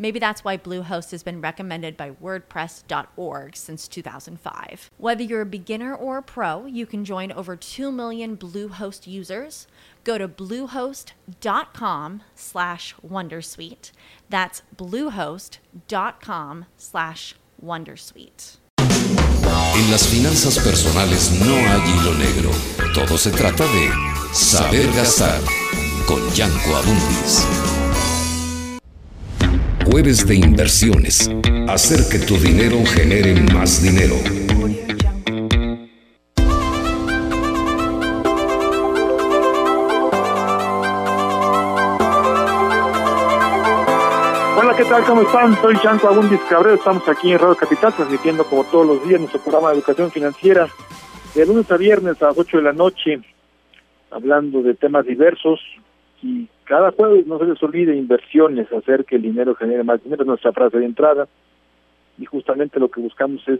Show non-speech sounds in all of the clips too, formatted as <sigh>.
Maybe that's why Bluehost has been recommended by WordPress.org since 2005. Whether you're a beginner or a pro, you can join over 2 million Bluehost users. Go to bluehost.com slash Wondersuite. That's bluehost.com slash Wondersuite. En las finanzas personales no hay hilo negro. Todo se trata de saber gastar con Yanko Abundis. Jueves de inversiones. Hacer que tu dinero genere más dinero. Hola, ¿qué tal? ¿Cómo están? Soy Yanko Abundis Cabrera. Estamos aquí en Radio Capital transmitiendo como todos los días nuestro programa de educación financiera de lunes a viernes a las 8 de la noche, hablando de temas diversos y cada jueves no se les olvide inversiones, hacer que el dinero genere más dinero, es nuestra frase de entrada y justamente lo que buscamos es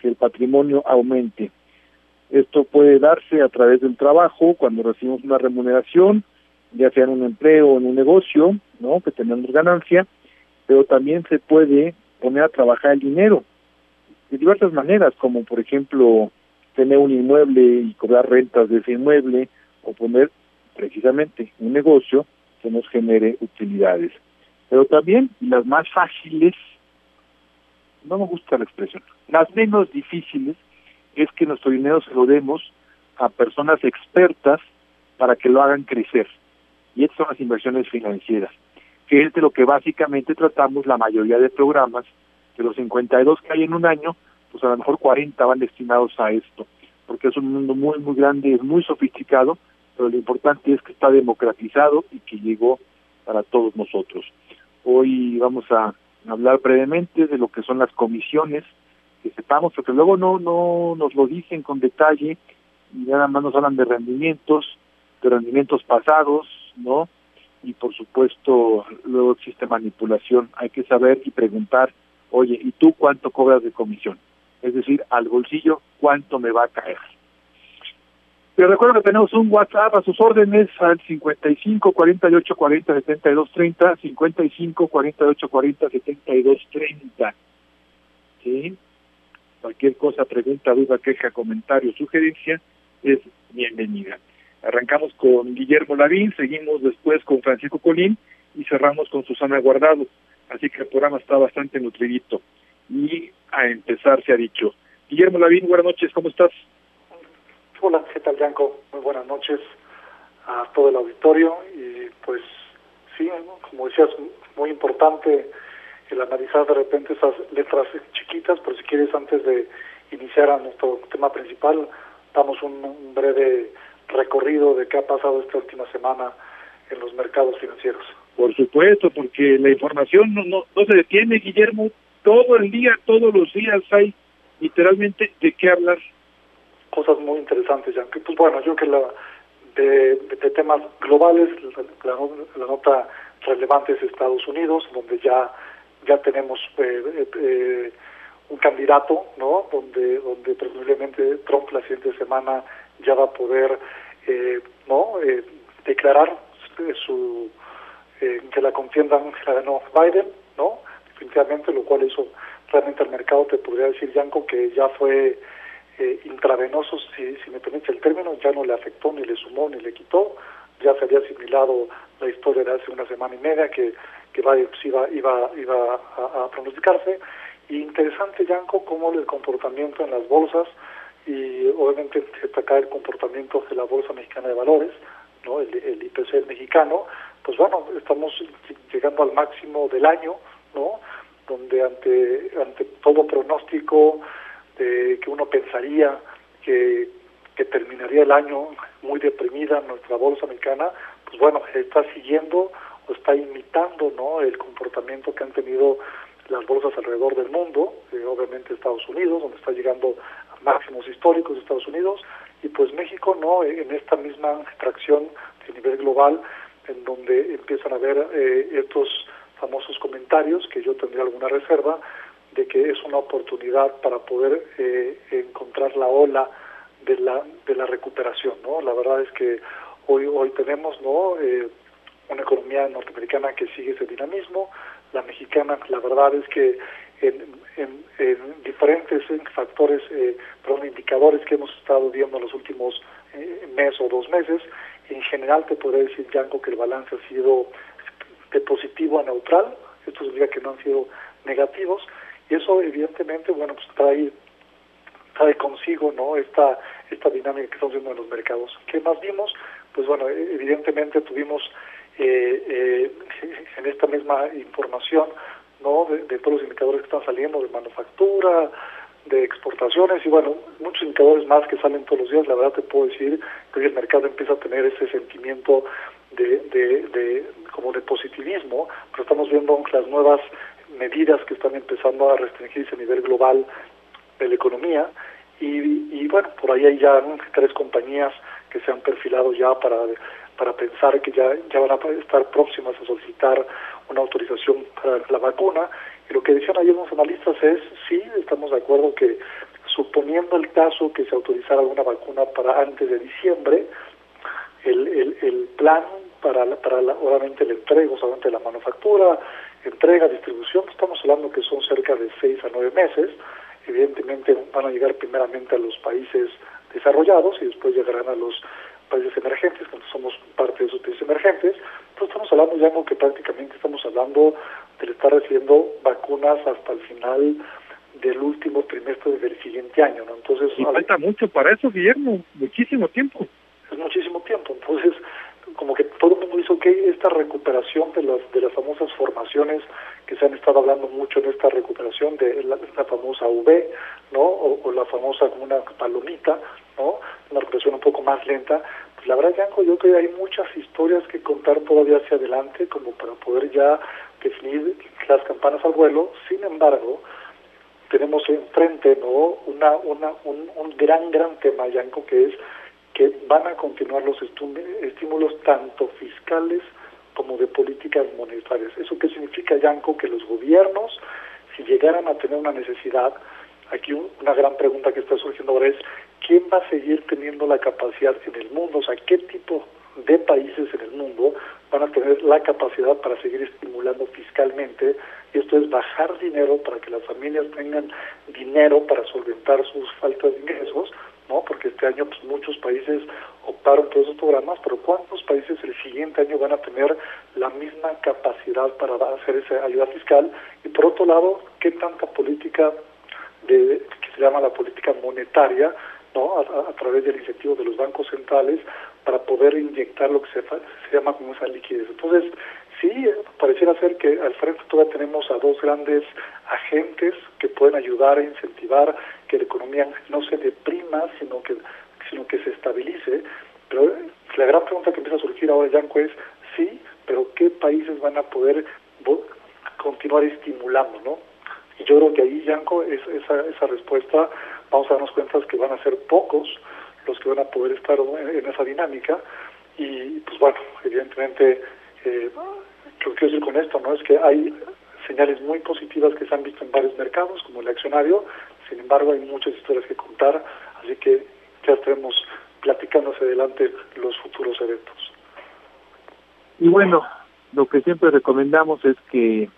que el patrimonio aumente. Esto puede darse a través del trabajo, cuando recibimos una remuneración, ya sea en un empleo o en un negocio, ¿no? que tenemos ganancia, pero también se puede poner a trabajar el dinero de diversas maneras, como por ejemplo tener un inmueble y cobrar rentas de ese inmueble, o poner precisamente un negocio que nos genere utilidades. Pero también las más fáciles, no me gusta la expresión, las menos difíciles es que nuestro dinero se lo demos a personas expertas para que lo hagan crecer. Y estas son las inversiones financieras, que es de lo que básicamente tratamos la mayoría de programas, de los 52 que hay en un año, pues a lo mejor 40 van destinados a esto, porque es un mundo muy, muy grande, es muy sofisticado, pero lo importante es que está democratizado y que llegó para todos nosotros. Hoy vamos a hablar brevemente de lo que son las comisiones, que sepamos, porque luego no, no nos lo dicen con detalle y nada más nos hablan de rendimientos, de rendimientos pasados, ¿no? Y por supuesto, luego existe manipulación. Hay que saber y preguntar, oye, ¿y tú cuánto cobras de comisión? Es decir, al bolsillo, ¿cuánto me va a caer? Pero recuerdo que tenemos un WhatsApp a sus órdenes al 55 48 40 72 30, 55 48 40 72 30. ¿Sí? Cualquier cosa, pregunta, duda, queja, comentario, sugerencia es bienvenida. Arrancamos con Guillermo Lavín, seguimos después con Francisco Colín y cerramos con Susana Guardado. Así que el programa está bastante nutridito. Y a empezar se ha dicho. Guillermo Lavín, buenas noches, ¿cómo estás? Hola, ¿qué tal, Yanko? Muy buenas noches a todo el auditorio y pues sí, como decías, muy importante el analizar de repente esas letras chiquitas, pero si quieres antes de iniciar a nuestro tema principal, damos un, breve recorrido de qué ha pasado esta última semana en los mercados financieros. Por supuesto, porque la información no, no, no se detiene, Guillermo, todo el día, todos los días hay literalmente de qué hablar cosas muy interesantes, ya que pues bueno, yo que la de, temas globales, la, la, nota relevante es Estados Unidos, donde ya ya tenemos eh, eh, eh, un candidato, ¿no? Donde donde presumiblemente Trump la siguiente semana ya va a poder, eh, ¿no? Eh, declarar su que la contienda la ganó Biden, ¿no? Definitivamente, lo cual eso realmente al mercado te podría decir, Yanko, que ya fue eh, intravenosos, si, si me permite el término, ya no le afectó, ni le sumó, ni le quitó. Ya se había asimilado la historia de hace una semana y media que, que va, iba, iba, iba a, pronosticarse. Y interesante, Yanko, cómo el comportamiento en las bolsas y obviamente destacar el comportamiento de la Bolsa Mexicana de Valores, ¿no? el IPC mexicano, pues bueno, estamos llegando al máximo del año, ¿no? Donde ante, ante todo pronóstico de que uno pensaría que, terminaría el año muy deprimida nuestra bolsa americana, pues bueno, está siguiendo o está imitando, ¿no? El comportamiento que han tenido las bolsas alrededor del mundo, eh, obviamente Estados Unidos, donde está llegando a máximos históricos de Estados Unidos, y pues México no en esta misma tracción de nivel global en donde empiezan a haber eh, estos famosos comentarios que yo tendría alguna reserva de que es una oportunidad para poder eh, encontrar la ola de la de la recuperación no la verdad es que hoy hoy tenemos no eh, una economía norteamericana que sigue ese dinamismo la mexicana la verdad es que en, en, diferentes factores, eh, perdón, indicadores que hemos estado viendo en los últimos eh, mes o dos meses, en general te podría decir, Yanko, que el balance ha sido de positivo a neutral, esto significa que no han sido negativos, y eso evidentemente, bueno, pues trae, trae consigo, ¿no?, esta, esta dinámica que estamos viendo en los mercados. ¿Qué más vimos? Pues bueno, evidentemente tuvimos eh, eh, en esta misma información ¿no? De, todos los indicadores que están saliendo de manufactura, de exportaciones y bueno, muchos indicadores más que salen todos los días. La verdad te puedo decir que hoy el mercado empieza a tener ese sentimiento de, de, de como de positivismo, pero estamos viendo las nuevas medidas que están empezando a restringirse a nivel global de la economía y, y bueno, por ahí hay ya tres compañías que se han perfilado ya para para pensar que ya, ya van a estar próximas a solicitar una autorización para la vacuna. Y lo que decían ayer los analistas es, sí, estamos de acuerdo que suponiendo el caso que se autorizara alguna vacuna para antes de diciembre, el, el, el plan para, la, para la, obviamente el entrega, solamente la manufactura, entrega, distribución, estamos hablando que son cerca de seis a nueve meses. Evidentemente van a llegar primeramente a los países desarrollados y después llegarán a los países emergentes, cuando somos parte de esos países emergentes, pues estamos hablando ya como que prácticamente estamos hablando de estar recibiendo vacunas hasta el final del último trimestre del siguiente año, ¿no? Entonces... Y falta mucho para eso, Guillermo, muchísimo tiempo. Es muchísimo tiempo, entonces como que todo el mundo dice, que esta recuperación de las, de las famosas formaciones que se han estado hablando mucho en esta recuperación de la, famosa V, ¿no? O, la famosa como una palomita, ¿no? Una recuperación un poco más lenta. Pues la verdad, Yanko, yo creo que hay muchas historias que contar todavía hacia adelante como para poder ya definir las campanas al vuelo. Sin embargo, tenemos enfrente, ¿no? Una, una, un, un gran, gran tema, Yanko, que es que van a continuar los estímulos tanto fiscales como de políticas monetarias. ¿Eso qué significa, Yanko? Que los gobiernos, si llegaran a tener una necesidad, aquí una gran pregunta que está surgiendo ahora es, ¿quién va a seguir teniendo la capacidad en el mundo? O sea, ¿qué tipo de países en el mundo van a tener la capacidad para seguir estimulando fiscalmente? Y esto es bajar dinero para que las familias tengan dinero para solventar sus faltas de ingresos ¿no? Porque este año pues, muchos países optaron por esos programas, pero ¿cuántos países el siguiente año van a tener la misma capacidad para hacer esa ayuda fiscal? Y por otro lado, ¿qué tanta política de, que se llama la política monetaria, ¿no? A, través del incentivo de los bancos centrales para poder inyectar lo que se, se llama como esa liquidez. Entonces, sí, pareciera ser que al frente todavía tenemos a dos grandes agentes que pueden ayudar a incentivar que la economía no se deprima, sino que, sino que se estabilice. Pero la gran pregunta que empieza a surgir ahora, Yanko, es sí, pero ¿qué países van a poder continuar estimulando, no? Y yo creo que ahí, Yanko, es, esa, esa respuesta, vamos a darnos cuenta que van a ser pocos los que van a poder estar en, esa dinámica. Y, pues bueno, evidentemente, eh, lo que quiero decir con esto, ¿no? Es que hay señales muy positivas que se han visto en varios mercados, como el accionario, sin embargo, hay muchas historias que contar, así que ya estaremos platicando hacia adelante los futuros eventos. Y bueno, lo que siempre recomendamos es que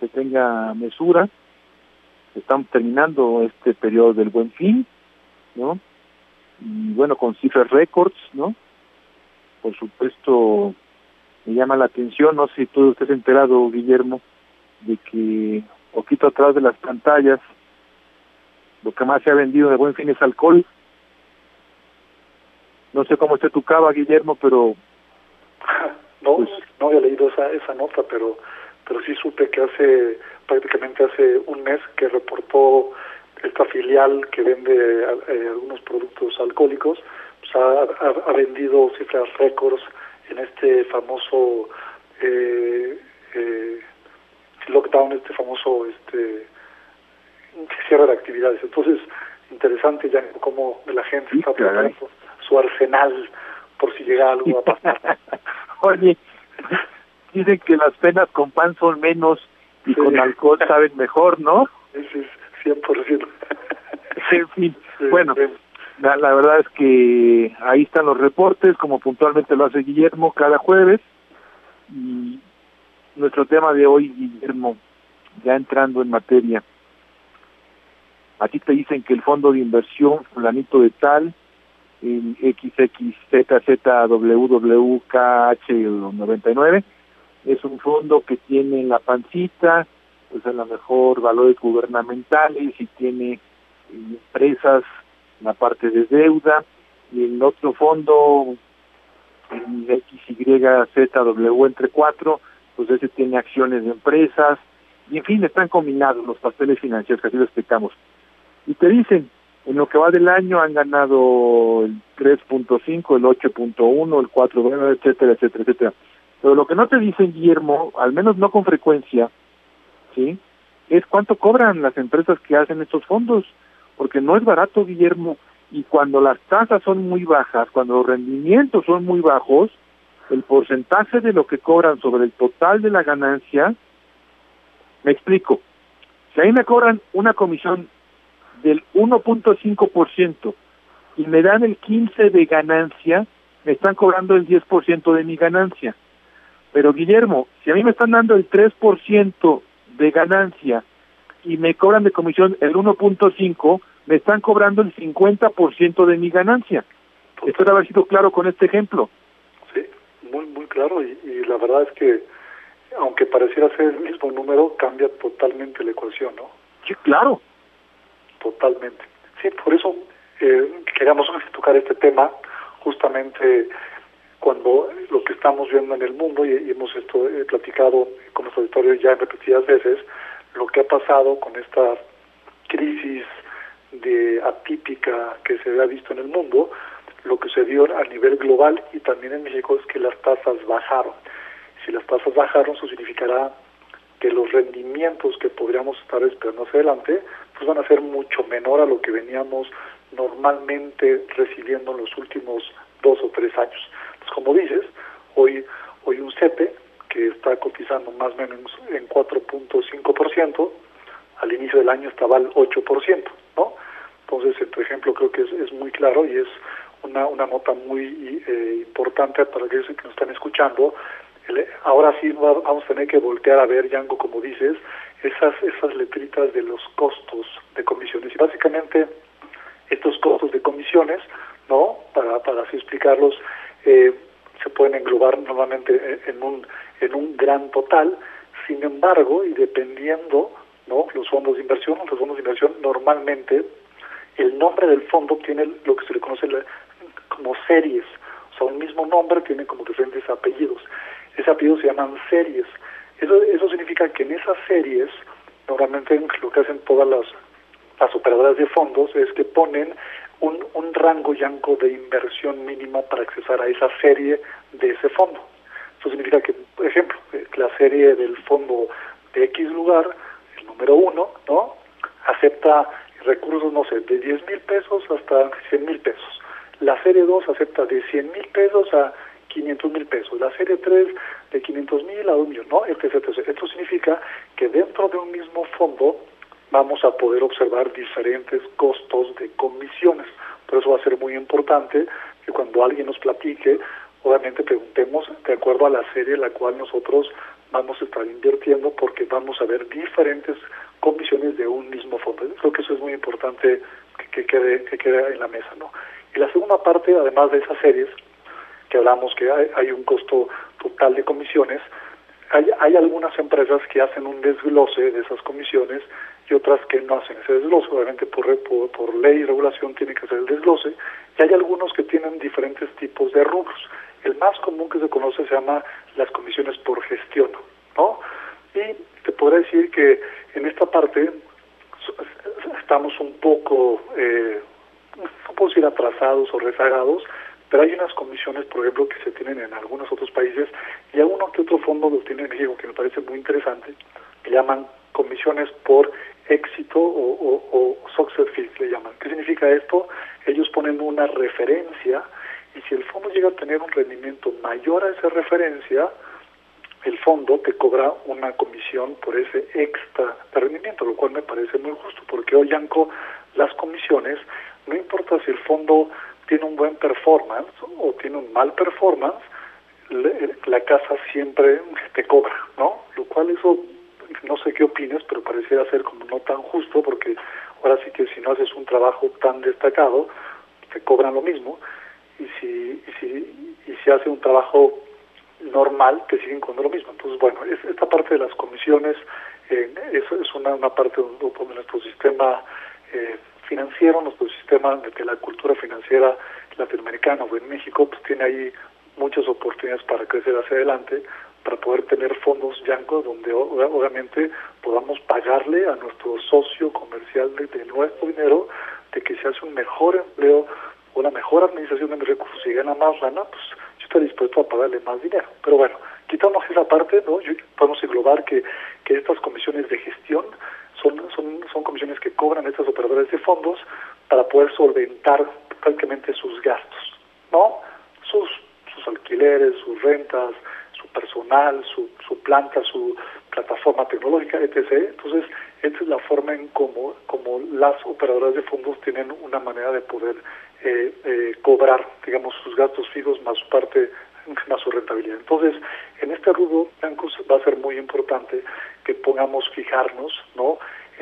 se tenga mesura. Estamos terminando este periodo del buen fin, ¿no? Y bueno, con cifras récords, ¿no? Por supuesto, me llama la atención, no sé si tú estés enterado, Guillermo, de que poquito atrás de las pantallas lo que más se ha vendido de buen fin es alcohol. No sé cómo esté tu cava, Guillermo, pero... <laughs> no, pues, no había leído esa, esa nota, pero, pero sí supe que hace prácticamente hace un mes que reportó esta filial que vende eh, algunos productos alcohólicos, pues ha, ha, vendido cifras récords en este famoso eh, eh, lockdown, este famoso este cierre de actividades. Entonces, interesante ya cómo la gente está preparando su arsenal por si llega algo a pasar. <laughs> Oye, dicen que las penas con pan son menos y con alcohol saben mejor, ¿no? Ese es 100%. en fin, bueno, la, la, verdad es que ahí están los reportes, como puntualmente lo hace Guillermo cada jueves. Y nuestro tema de hoy, Guillermo, ya entrando en materia, Aquí te dicen que el fondo de inversión fulanito de tal, en XXZZWWKH99, es un fondo que tiene en la pancita, pues a lo mejor valores gubernamentales y tiene empresas en la parte de deuda, y el otro fondo, en XYZW entre cuatro, pues ese tiene acciones de empresas, y en fin, están combinados los papeles financieros, que así lo explicamos y te dicen, en lo que va del año han ganado el 3.5, el 8.1, el 4, etcétera, etcétera, etcétera. Pero lo que no te dicen, Guillermo, al menos no con frecuencia, ¿sí? Es cuánto cobran las empresas que hacen estos fondos, porque no es barato, Guillermo, y cuando las tasas son muy bajas, cuando los rendimientos son muy bajos, el porcentaje de lo que cobran sobre el total de la ganancia, me explico, si ahí me cobran una comisión del 1.5% y me dan el 15 de ganancia, me están cobrando el 10% de mi ganancia. Pero Guillermo, si a mí me están dando el 3% de ganancia y me cobran de comisión el 1.5, me están cobrando el 50% de mi ganancia. Espero haber sido claro con este ejemplo. Muy, muy claro. Y, y la verdad es que, aunque pareciera ser el mismo número, cambia totalmente la ecuación, ¿no? Sí, claro totalmente. Sí, por eso eh, queríamos tocar este tema, justamente cuando lo que estamos viendo en el mundo, y, hemos esto, eh, platicado con nuestro auditorio ya en repetidas veces, lo que ha pasado con esta crisis de atípica que se ha visto en el mundo, lo que se dio a nivel global y también en México es que las tasas bajaron. Si las tasas bajaron, eso significará que los rendimientos que podríamos estar esperando hacia adelante pues van a ser mucho menor a lo que veníamos normalmente recibiendo en los últimos dos o tres años. Pues como dices, hoy hoy un CEPE que está cotizando más o menos en 4.5%, al inicio del año estaba al 8%, ¿no? Entonces, en tu ejemplo creo que es, es muy claro y es una, una nota muy eh, importante para aquellos que nos están escuchando, ahora sí vamos a tener que voltear a ver, Yango, como dices, esas, esas letritas de los costos de comisiones. Y básicamente estos costos de comisiones, ¿no? Para, para así explicarlos, eh, se pueden englobar normalmente en un, en un gran total. Sin embargo, y dependiendo, ¿no? Los fondos de inversión, los fondos de inversión normalmente, el nombre del fondo tiene lo que se le conoce como series. O sea, mismo nombre tiene como diferentes apellidos. Ese apellido se llaman series. Eso, significa que en esas series, normalmente lo que hacen todas las, las operadoras de fondos es que ponen un, un rango yanco de inversión mínima para accesar a esa serie de ese fondo. Eso significa que, por ejemplo, eh, la serie del fondo de X lugar, el número uno, ¿no? Acepta recursos, no sé, de 10 mil pesos hasta 100 mil pesos. La serie 2 acepta de 100 mil pesos a 500 mil pesos, la serie 3 de 500 mil a un millón, ¿no? Etc, Esto significa que dentro de un mismo fondo vamos a poder observar diferentes costos de comisiones. Por eso va a ser muy importante que cuando alguien nos platique, obviamente preguntemos de acuerdo a la serie en la cual nosotros vamos a estar invirtiendo porque vamos a ver diferentes comisiones de un mismo fondo. Creo que eso es muy importante que quede, que quede en la mesa, ¿no? Y la segunda parte, además de esas series, que hablamos que hay, un costo total de comisiones, hay, hay, algunas empresas que hacen un desglose de esas comisiones y otras que no hacen ese desglose. Obviamente por, por, por ley y regulación tiene que hacer el desglose. Y hay algunos que tienen diferentes tipos de rubros. El más común que se conoce se llama las comisiones por gestión, ¿no? Y te podría decir que en esta parte estamos un poco, eh, no puedo decir atrasados o rezagados, pero hay unas comisiones, por ejemplo, que se tienen en algunos otros países y a uno que otro fondo lo tiene en México que me parece muy interesante, que llaman comisiones por éxito o, o, success fees, le llaman. ¿Qué significa esto? Ellos ponen una referencia y si el fondo llega a tener un rendimiento mayor a esa referencia, el fondo te cobra una comisión por ese extra de rendimiento, lo cual me parece muy justo, porque hoy, Yanko, las comisiones, no importa si el fondo tiene un buen performance o tiene un mal performance, la casa siempre te cobra, ¿no? Lo cual eso, no sé qué opines, pero pareciera ser como no tan justo, porque ahora sí que si no haces un trabajo tan destacado, te cobran lo mismo, y si, y si, y si hace un trabajo normal que siguen con lo mismo. Entonces, bueno, esta parte de las comisiones eh, es, es una, una parte de, nuestro sistema eh, financiero, nuestro sistema de la cultura financiera latinoamericana o en México, pues tiene ahí muchas oportunidades para crecer hacia adelante, para poder tener fondos Yanko donde obviamente podamos pagarle a nuestro socio comercial de, nuestro dinero de que se hace un mejor empleo una mejor administración de mis recursos y gana más lana, pues está dispuesto a pagarle más dinero. Pero bueno, quitamos esa parte, ¿no? podemos englobar que, que estas comisiones de gestión son, son, son comisiones que cobran estas operadoras de fondos para poder solventar prácticamente sus gastos, ¿no? Sus, sus alquileres, sus rentas, su personal, su, su planta, su plataforma tecnológica, etc. Entonces, esta es la forma en cómo como las operadoras de fondos tienen una manera de poder eh, eh, cobrar, digamos, sus gastos fijos más su parte, más su rentabilidad. Entonces, en este rubro, Bancos va a ser muy importante que pongamos fijarnos, ¿no?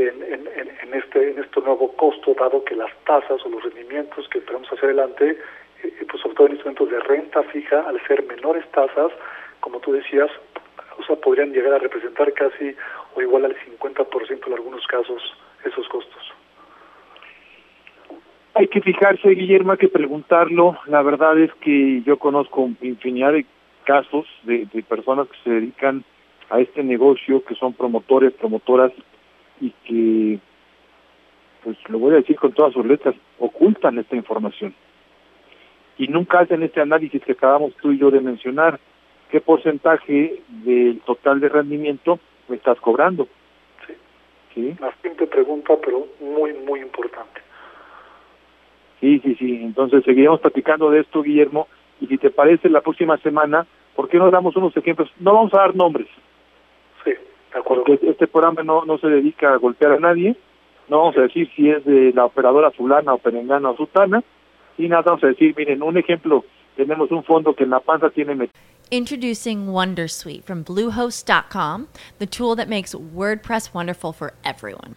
En, en, este en este nuevo costo, dado que las tasas o los rendimientos que esperamos hacia adelante, eh, pues sobre todo en instrumentos de renta fija, al ser menores tasas, como tú decías, o sea, podrían llegar a representar casi o igual al 50% en algunos casos esos costos. Hay que fijarse, Guillermo, hay que preguntarlo. La verdad es que yo conozco infinidad de casos de, de personas que se dedican a este negocio, que son promotores, promotoras, y que, pues lo voy a decir con todas sus letras, ocultan esta información. Y nunca hacen este análisis que acabamos tú y yo de mencionar, qué porcentaje del total de rendimiento me estás cobrando. Sí. ¿Sí? Una simple pregunta, pero muy, muy importante. Sí, sí, sí. Entonces seguiremos platicando de esto, Guillermo. Y si te parece, la próxima semana, ¿por qué no damos unos ejemplos? No vamos a dar nombres. Porque este programa no, no se dedica a golpear a nadie. No vamos a decir si es de la operadora fulana o perengana o sutana. Y nada, vamos a decir, miren, un ejemplo, tenemos un fondo que en la panza tiene... Introducing Wondersuite from Bluehost.com, the tool that makes WordPress wonderful for everyone.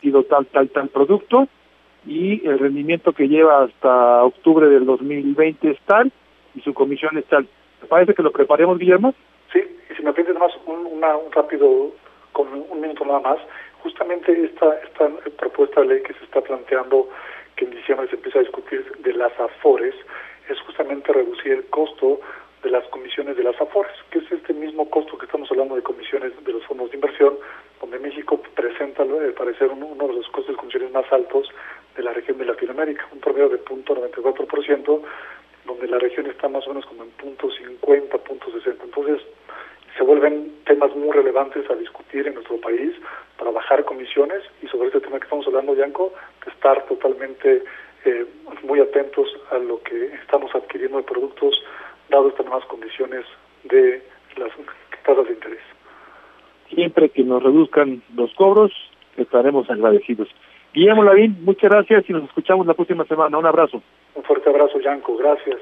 Sido tal, tal, tal producto y el rendimiento que lleva hasta octubre del 2020 es tal y su comisión es tal. ¿Te parece que lo preparemos, Guillermo? Sí, y si me pides más un, una, un rápido, con un minuto nada más, justamente esta, esta propuesta de ley que se está planteando, que en diciembre se empieza a discutir de las AFORES, es justamente reducir el costo de las comisiones de las AFORES, que es este mismo costo que estamos hablando de comisiones de los fondos de inversión, donde México presenta, al parecer, uno, de los costos de comisiones más altos de la región de Latinoamérica, un promedio de 0.94%, donde la región está más o menos como en punto .50, punto .60. Entonces, se vuelven temas muy relevantes a discutir en nuestro país para bajar comisiones y sobre este tema que estamos hablando, Yanko, estar totalmente eh, muy atentos a lo que estamos adquiriendo de productos dado estas nuevas condiciones de las tasas de interés. Siempre que nos reduzcan los cobros, estaremos agradecidos. Guillermo Lavín, muchas gracias y nos escuchamos la próxima semana. Un abrazo. Un fuerte abrazo, Yanko. Gracias.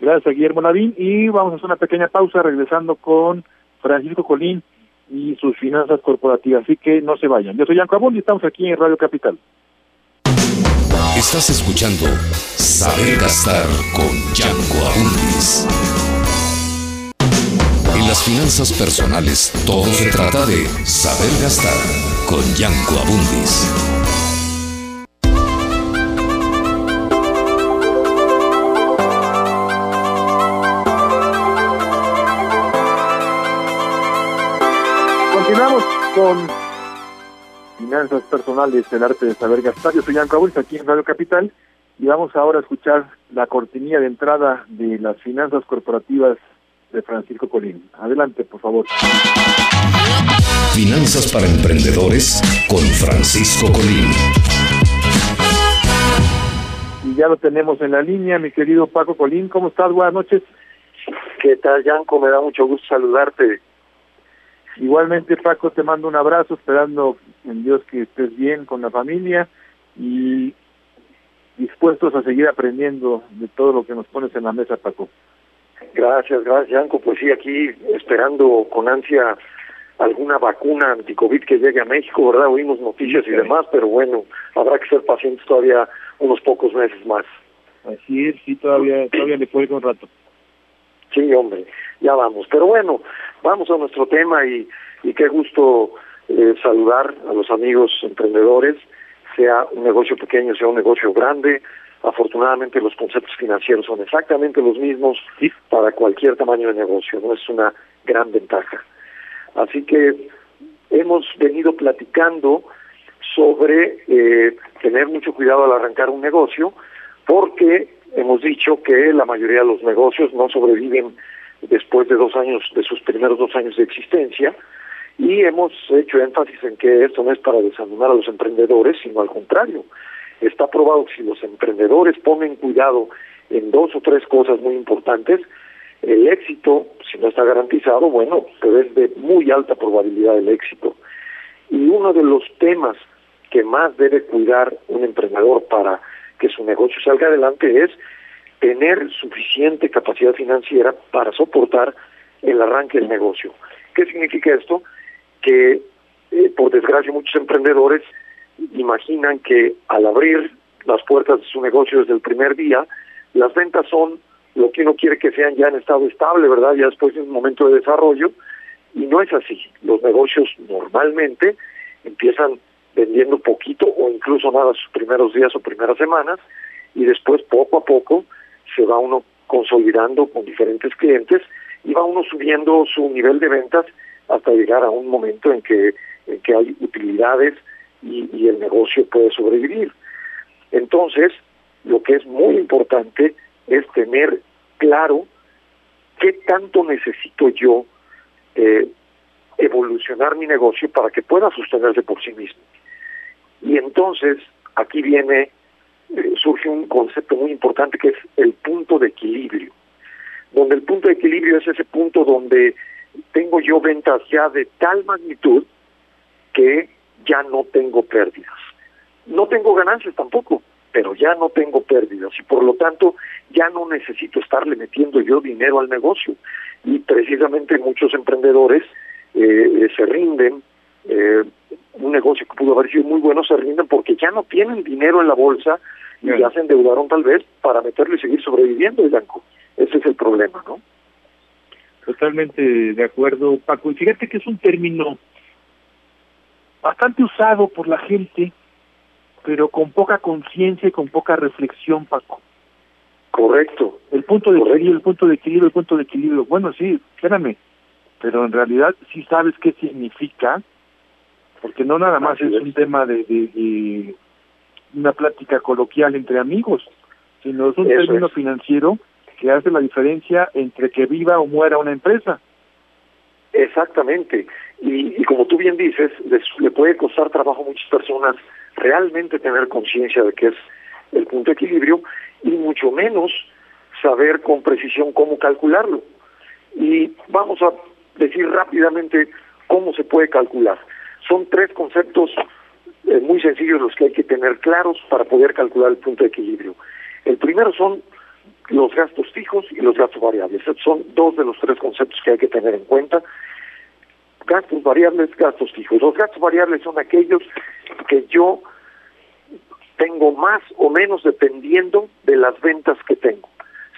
Gracias, Guillermo Lavín. Y vamos a hacer una pequeña pausa regresando con Francisco Colín y sus finanzas corporativas. Así que no se vayan. Yo soy Yanko Abón y estamos aquí en Radio Capital. Estás escuchando Saber Gastar con Yanko Abundis. Las finanzas personales todo se trata de saber gastar con Yanko Abundis. Continuamos con finanzas personales, el arte de saber gastar. Yo soy Yanko Abundis aquí en Radio Capital y vamos ahora a escuchar la cortinilla de entrada de las finanzas corporativas de Francisco Colín. Adelante, por favor. Finanzas para emprendedores con Francisco Colín. Y ya lo tenemos en la línea, mi querido Paco Colín. ¿Cómo estás? Buenas noches. ¿Qué tal, Yanko? Me da mucho gusto saludarte. Igualmente, Paco, te mando un abrazo, esperando en Dios que estés bien con la familia y dispuestos a seguir aprendiendo de todo lo que nos pones en la mesa, Paco. Gracias, gracias, Yanko. Pues sí, aquí esperando con ansia alguna vacuna anticovid que llegue a México, ¿verdad? Oímos noticias y demás, pero bueno, habrá que ser pacientes todavía unos pocos meses más. Así es, sí, todavía, todavía le puede un rato. Sí, hombre, ya vamos. Pero bueno, vamos a nuestro tema y, y qué gusto eh, saludar a los amigos emprendedores, sea un negocio pequeño, sea un negocio grande. Afortunadamente los conceptos financieros son exactamente los mismos para cualquier tamaño de negocio, no es una gran ventaja. Así que hemos venido platicando sobre eh, tener mucho cuidado al arrancar un negocio, porque hemos dicho que la mayoría de los negocios no sobreviven después de dos años, de sus primeros dos años de existencia, y hemos hecho énfasis en que esto no es para desanimar a los emprendedores, sino al contrario. Está probado que si los emprendedores ponen cuidado en dos o tres cosas muy importantes, el éxito, si no está garantizado, bueno, pero es de muy alta probabilidad el éxito. Y uno de los temas que más debe cuidar un emprendedor para que su negocio salga adelante es tener suficiente capacidad financiera para soportar el arranque del negocio. ¿Qué significa esto? Que, eh, por desgracia, muchos emprendedores imaginan que al abrir las puertas de su negocio desde el primer día, las ventas son lo que uno quiere que sean ya en estado estable, ¿verdad? Ya después de un momento de desarrollo, y no es así. Los negocios normalmente empiezan vendiendo poquito o incluso nada sus primeros días o primeras semanas, y después poco a poco se va uno consolidando con diferentes clientes y va uno subiendo su nivel de ventas hasta llegar a un momento en que, en que hay utilidades y, y el negocio puede sobrevivir. Entonces, lo que es muy importante es tener claro qué tanto necesito yo eh, evolucionar mi negocio para que pueda sostenerse por sí mismo. Y entonces aquí viene, eh, surge un concepto muy importante que es el punto de equilibrio, donde el punto de equilibrio es ese punto donde tengo yo ventas ya de tal magnitud que ya no tengo pérdidas. No tengo ganancias tampoco, pero ya no tengo pérdidas y por lo tanto ya no necesito estarle metiendo yo dinero al negocio. Y precisamente muchos emprendedores eh, se rinden, eh, un negocio que pudo haber sido muy bueno se rinden porque ya no tienen dinero en la bolsa y ya se endeudaron tal vez para meterlo y seguir sobreviviendo, Blanco. Ese es el problema, ¿no? Totalmente de acuerdo, Paco. Y fíjate que es un término bastante usado por la gente, pero con poca conciencia y con poca reflexión, Paco. Correcto. El punto de equilibrio, el punto de equilibrio, el punto de equilibrio. Bueno, sí, espérame, pero en realidad sí sabes qué significa, porque no nada más es, un tema de, de, una plática coloquial entre amigos, sino es un término financiero que hace la diferencia entre que viva o muera una empresa. Exactamente. Y, y como tú bien dices, le puede costar trabajo a muchas personas realmente tener conciencia de que es el punto de equilibrio y mucho menos saber con precisión cómo calcularlo. Y vamos a decir rápidamente cómo se puede calcular. Son tres conceptos eh, muy sencillos los que hay que tener claros para poder calcular el punto de equilibrio. El primero son los gastos fijos y los gastos variables. Son dos de los tres conceptos que hay que tener en cuenta. Gastos variables, gastos fijos. Los gastos variables son aquellos que yo tengo más o menos dependiendo de las ventas que tengo.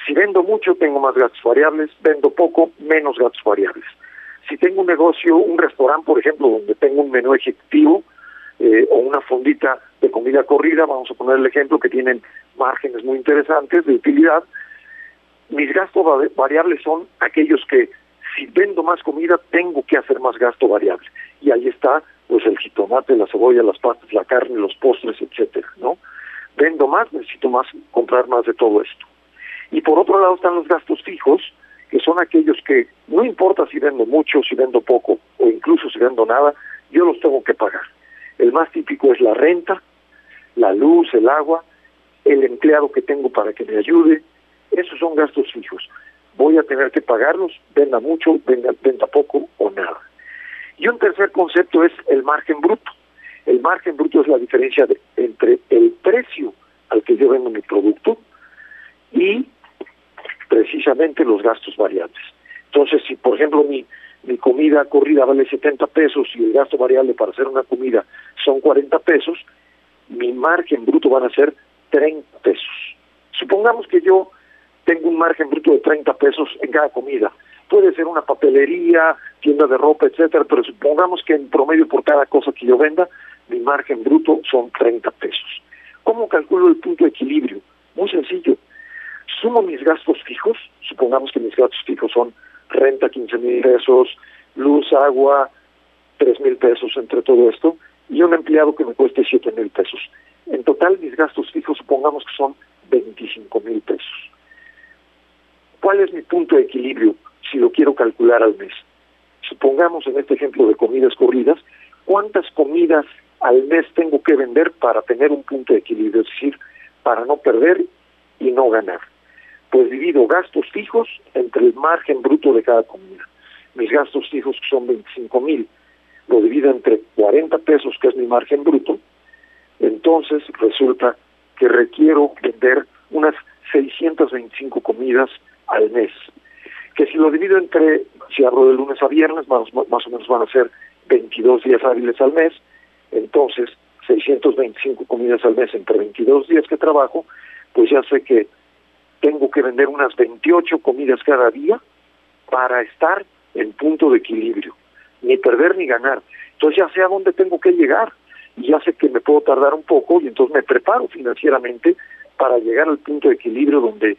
Si vendo mucho, tengo más gastos variables, vendo poco, menos gastos variables. Si tengo un negocio, un restaurante, por ejemplo, donde tengo un menú ejecutivo eh, o una fondita de comida corrida, vamos a poner el ejemplo que tienen márgenes muy interesantes de utilidad, mis gastos variables son aquellos que si vendo más comida tengo que hacer más gasto variable. Y ahí está pues el jitomate, la cebolla, las pastas, la carne, los postres, etcétera, ¿no? Vendo más, necesito más comprar más de todo esto. Y por otro lado están los gastos fijos, que son aquellos que no importa si vendo mucho, si vendo poco o incluso si vendo nada, yo los tengo que pagar. El más típico es la renta, la luz, el agua, el empleado que tengo para que me ayude, esos son gastos fijos. Voy a tener que pagarlos, venda mucho, venda, venda poco o nada. Y un tercer concepto es el margen bruto. El margen bruto es la diferencia entre el precio al que yo vendo mi producto y precisamente los gastos variables. Entonces, si por ejemplo mi, mi comida corrida vale 70 pesos y el gasto variable para hacer una comida son 40 pesos, mi margen bruto van a ser 30 pesos. Supongamos que yo tengo un margen bruto de 30 pesos en cada comida. Puede ser una papelería, tienda de ropa, etcétera, pero supongamos que en promedio por cada cosa que yo venda, mi margen bruto son 30 pesos. ¿Cómo calculo el punto de equilibrio? Muy sencillo. Sumo mis gastos fijos, supongamos que mis gastos fijos son renta 15 mil pesos, luz, agua, 3 mil pesos entre todo esto, y un empleado que me cueste 7 mil pesos. En total mis gastos fijos supongamos que son 25 mil pesos. ¿Cuál es mi punto de equilibrio si lo quiero calcular al mes? Supongamos en este ejemplo de comidas corridas, ¿cuántas comidas al mes tengo que vender para tener un punto de equilibrio? Es decir, para no perder y no ganar. Pues divido gastos fijos entre el margen bruto de cada comida. Mis gastos fijos son 25 mil, lo divido entre 40 pesos, que es mi margen bruto, entonces resulta que requiero vender unas 625 comidas al mes. Que si lo divido entre, si abro de lunes a viernes, más, más o menos van a ser 22 días hábiles al mes, entonces 625 comidas al mes entre 22 días que trabajo, pues ya sé que tengo que vender unas 28 comidas cada día para estar en punto de equilibrio, ni perder ni ganar. Entonces ya sé a dónde tengo que llegar y ya sé que me puedo tardar un poco y entonces me preparo financieramente para llegar al punto de equilibrio donde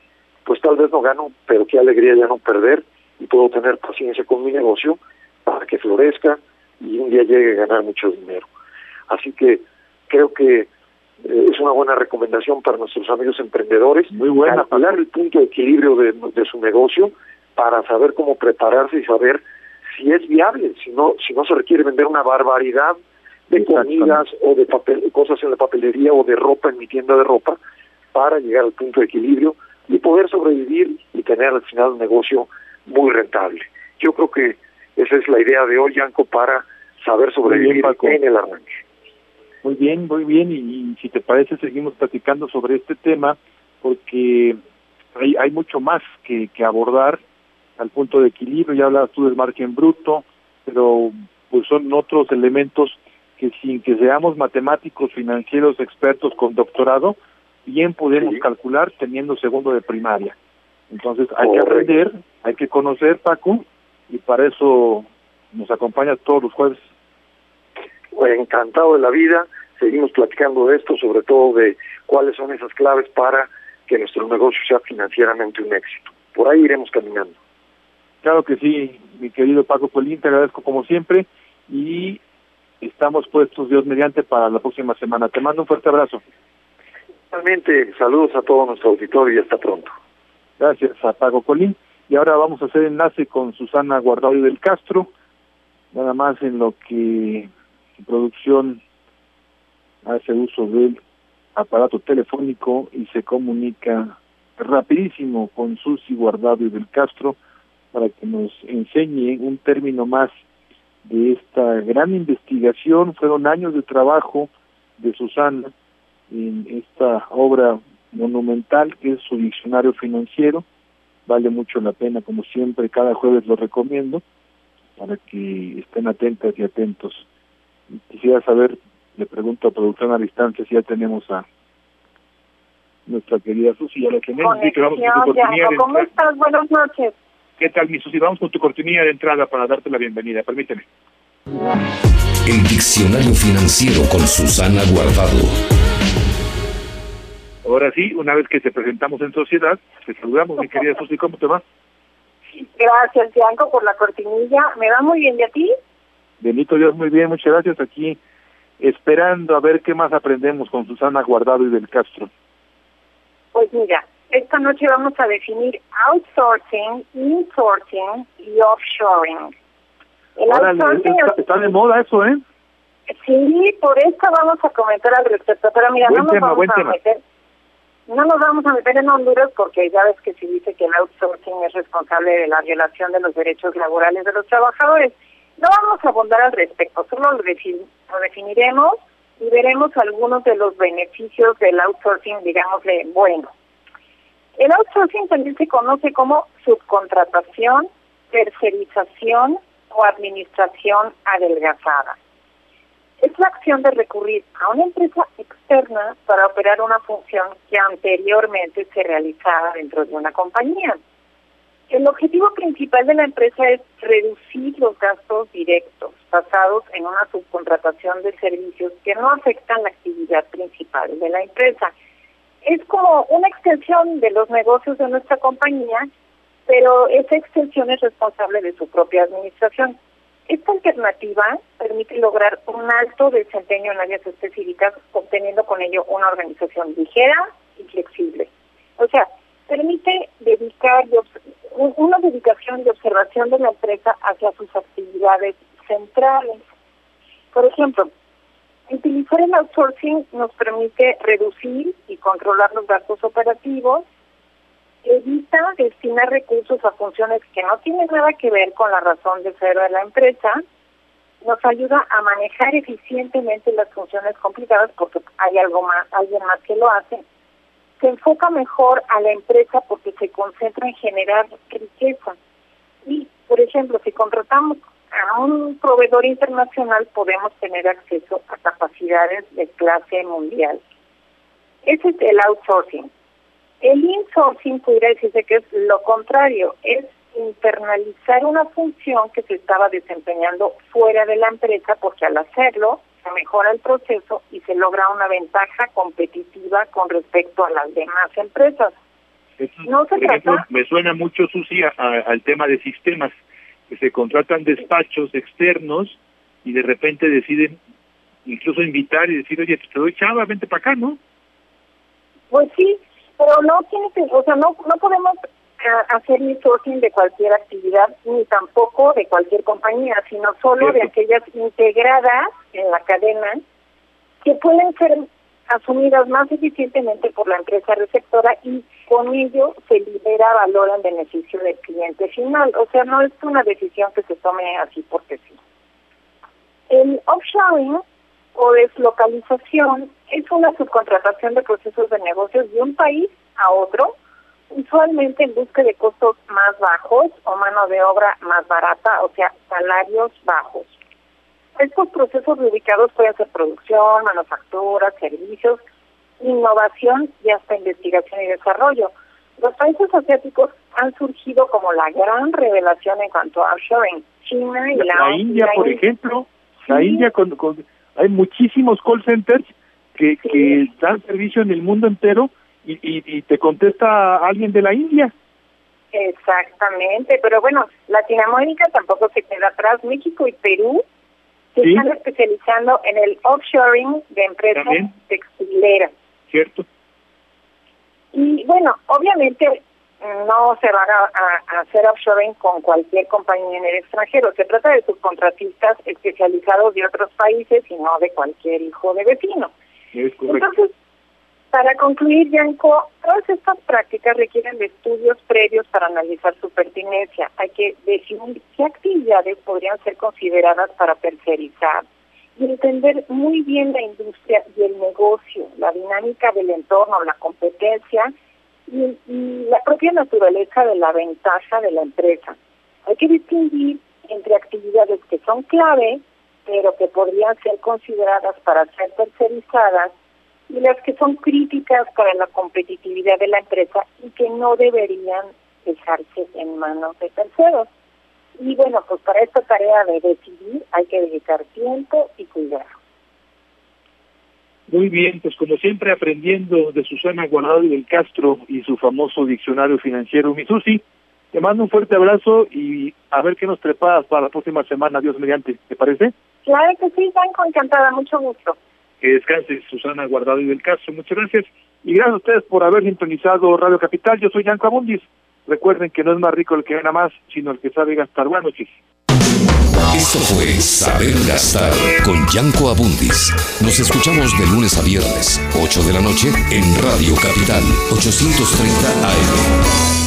pues tal vez no gano, pero qué alegría ya no perder y puedo tener paciencia con mi negocio para que florezca y un día llegue a ganar mucho dinero. Así que creo que eh, es una buena recomendación para nuestros amigos emprendedores. Muy buena. Calcular el punto de equilibrio de, de su negocio para saber cómo prepararse y saber si es viable, si no, si no se requiere vender una barbaridad de comidas o de papel, cosas en la papelería o de ropa en mi tienda de ropa para llegar al punto de equilibrio y poder sobrevivir y tener al final un negocio muy rentable. Yo creo que esa es la idea de hoy, Yanko, para saber sobrevivir en el arranque. Muy bien, muy bien, y, si te parece seguimos platicando sobre este tema porque hay, hay mucho más que, que abordar al punto de equilibrio, ya hablabas tú del margen bruto, pero pues son otros elementos que sin que seamos matemáticos, financieros, expertos con doctorado, bien podemos calcular teniendo segundo de primaria. Entonces hay que aprender, hay que conocer, Paco, y para eso nos acompaña todos los jueves. Encantado de la vida, seguimos platicando de esto, sobre todo de cuáles son esas claves para que nuestro negocio sea financieramente un éxito. Por ahí iremos caminando. Claro que sí, mi querido Paco Colín, te agradezco como siempre y estamos puestos Dios mediante para la próxima semana. Te mando un fuerte abrazo. Realmente, saludos a todo nuestro auditorio y hasta pronto. Gracias a Paco Colín. Y ahora vamos a hacer enlace con Susana Guardado del Castro, nada más en lo que su producción hace uso del aparato telefónico y se comunica rapidísimo con Susi Guardado y del Castro para que nos enseñe un término más de esta gran investigación. Fueron años de trabajo de Susana en esta obra monumental que es su diccionario financiero. Vale mucho la pena, como siempre, cada jueves lo recomiendo para que estén atentas y atentos. Quisiera saber, le pregunto a producción a distancia si ya tenemos a nuestra querida Susi, ya la tenemos. ¿Cómo estás? Buenas noches. ¿Qué tal, mi Susi? Vamos con tu cortinilla de entrada para darte la bienvenida. Permíteme. El diccionario financiero con Susana Guardado. Ahora sí, una vez que te presentamos en sociedad, te saludamos, mi querida Susi. ¿Cómo te va? Gracias, Bianco, por la cortinilla. ¿Me va muy bien de a ti? Benito Dios, muy bien. Muchas gracias. Aquí esperando a ver qué más aprendemos con Susana Guardado y del Castro. Pues mira, esta noche vamos a definir outsourcing, insourcing y offshoring. El outsourcing está, de moda eso, ¿eh? Sí, por eso vamos a comentar al respecto. Pero mira, no nos vamos a meter no nos vamos a meter en Honduras porque ya ves que se dice que el outsourcing es responsable de la violación de los derechos laborales de los trabajadores. No vamos a abundar al respecto, solo lo, lo definiremos y veremos algunos de los beneficios del outsourcing, digámosle, bueno. El outsourcing también se conoce como subcontratación, tercerización o administración adelgazada. Es la acción de recurrir a una empresa externa para operar una función que anteriormente se realizaba dentro de una compañía. El objetivo principal de la empresa es reducir los gastos directos basados en una subcontratación de servicios que no afectan la actividad principal de la empresa es como una extensión de los negocios de nuestra compañía, pero esa extensión es responsable de su propia administración. Esta alternativa permite lograr un alto desempeño en áreas específicas, obteniendo con ello una organización ligera y flexible. O sea, permite dedicar una dedicación de observación de la empresa hacia sus actividades centrales. Por ejemplo, Utilizar el outsourcing nos permite reducir y controlar los gastos operativos, evita destinar recursos a funciones que no tienen nada que ver con la razón de ser de la empresa, nos ayuda a manejar eficientemente las funciones complicadas porque hay algo más, alguien más que lo hace, se enfoca mejor a la empresa porque se concentra en generar riqueza. Y, por ejemplo, si contratamos a un proveedor internacional podemos tener acceso a capacidades de clase mundial. Ese es el outsourcing. El insourcing pudiera decirse que es lo contrario, es internalizar una función que se estaba desempeñando fuera de la empresa porque al hacerlo se mejora el proceso y se logra una ventaja competitiva con respecto a las demás empresas. no se trata... me suena mucho, Susi, al tema de sistemas que se contratan despachos externos y de repente deciden incluso invitar y decir, oye, te doy chava, vente para acá, ¿no? Pues sí, pero no tiene que, o sea, no, no podemos hacer sourcing de cualquier actividad ni tampoco de cualquier compañía, sino solo de aquellas integradas en la cadena que pueden ser asumidas más eficientemente por la empresa receptora y con ello se libera valor en beneficio del cliente final. O sea, no es una decisión que se tome así porque sí. El offshoring o deslocalización es una subcontratación de procesos de negocios de un país a otro, usualmente en busca de costos más bajos o mano de obra más barata, o sea, salarios bajos. Estos procesos ubicados pueden ser producción, manufactura, servicios, innovación y hasta investigación y desarrollo. Los países asiáticos han surgido como la gran revelación en cuanto a offshoring. China y la, la India, por ejemplo, la India con, hay muchísimos call centers que, que dan servicio en el mundo entero y, y, y te contesta alguien de la India. Exactamente, pero bueno, Latinoamérica tampoco se queda atrás. México y Perú se están especializando en el offshoring de empresas textileras. Cierto. Y bueno, obviamente no se va a, hacer offshoring con cualquier compañía en el extranjero. Se trata de subcontratistas especializados de otros países y no de cualquier hijo de vecino. Entonces, para concluir, Yanko, todas estas prácticas requieren de estudios previos para analizar su pertinencia. Hay que definir qué actividades podrían ser consideradas para tercerizar y entender muy bien la industria y el negocio, la dinámica del entorno, la competencia y, la propia naturaleza de la ventaja de la empresa. Hay que distinguir entre actividades que son clave, pero que podrían ser consideradas para ser tercerizadas, y las que son críticas para la competitividad de la empresa y que no deberían dejarse en manos de terceros. Y bueno, pues para esta tarea de decidir hay que dedicar tiempo y cuidado. Muy bien, pues como siempre aprendiendo de Susana Guardado y del Castro y su famoso diccionario financiero Misusi, te mando un fuerte abrazo y a ver qué nos preparas para la próxima semana, Dios mediante, ¿te parece? Claro que sí, Franco, encantada, mucho gusto. Que descanse Susana Guardado y del Castro, muchas gracias. Y gracias a ustedes por haber sintonizado Radio Capital, yo soy Yanko Abundis. Recuerden que no es más rico el que gana más, sino el que sabe gastar. Buenas noches. Esto fue Saber Gastar con Yanko Abundis. Nos escuchamos de lunes a viernes, 8 de la noche, en Radio Capital, 830 AM.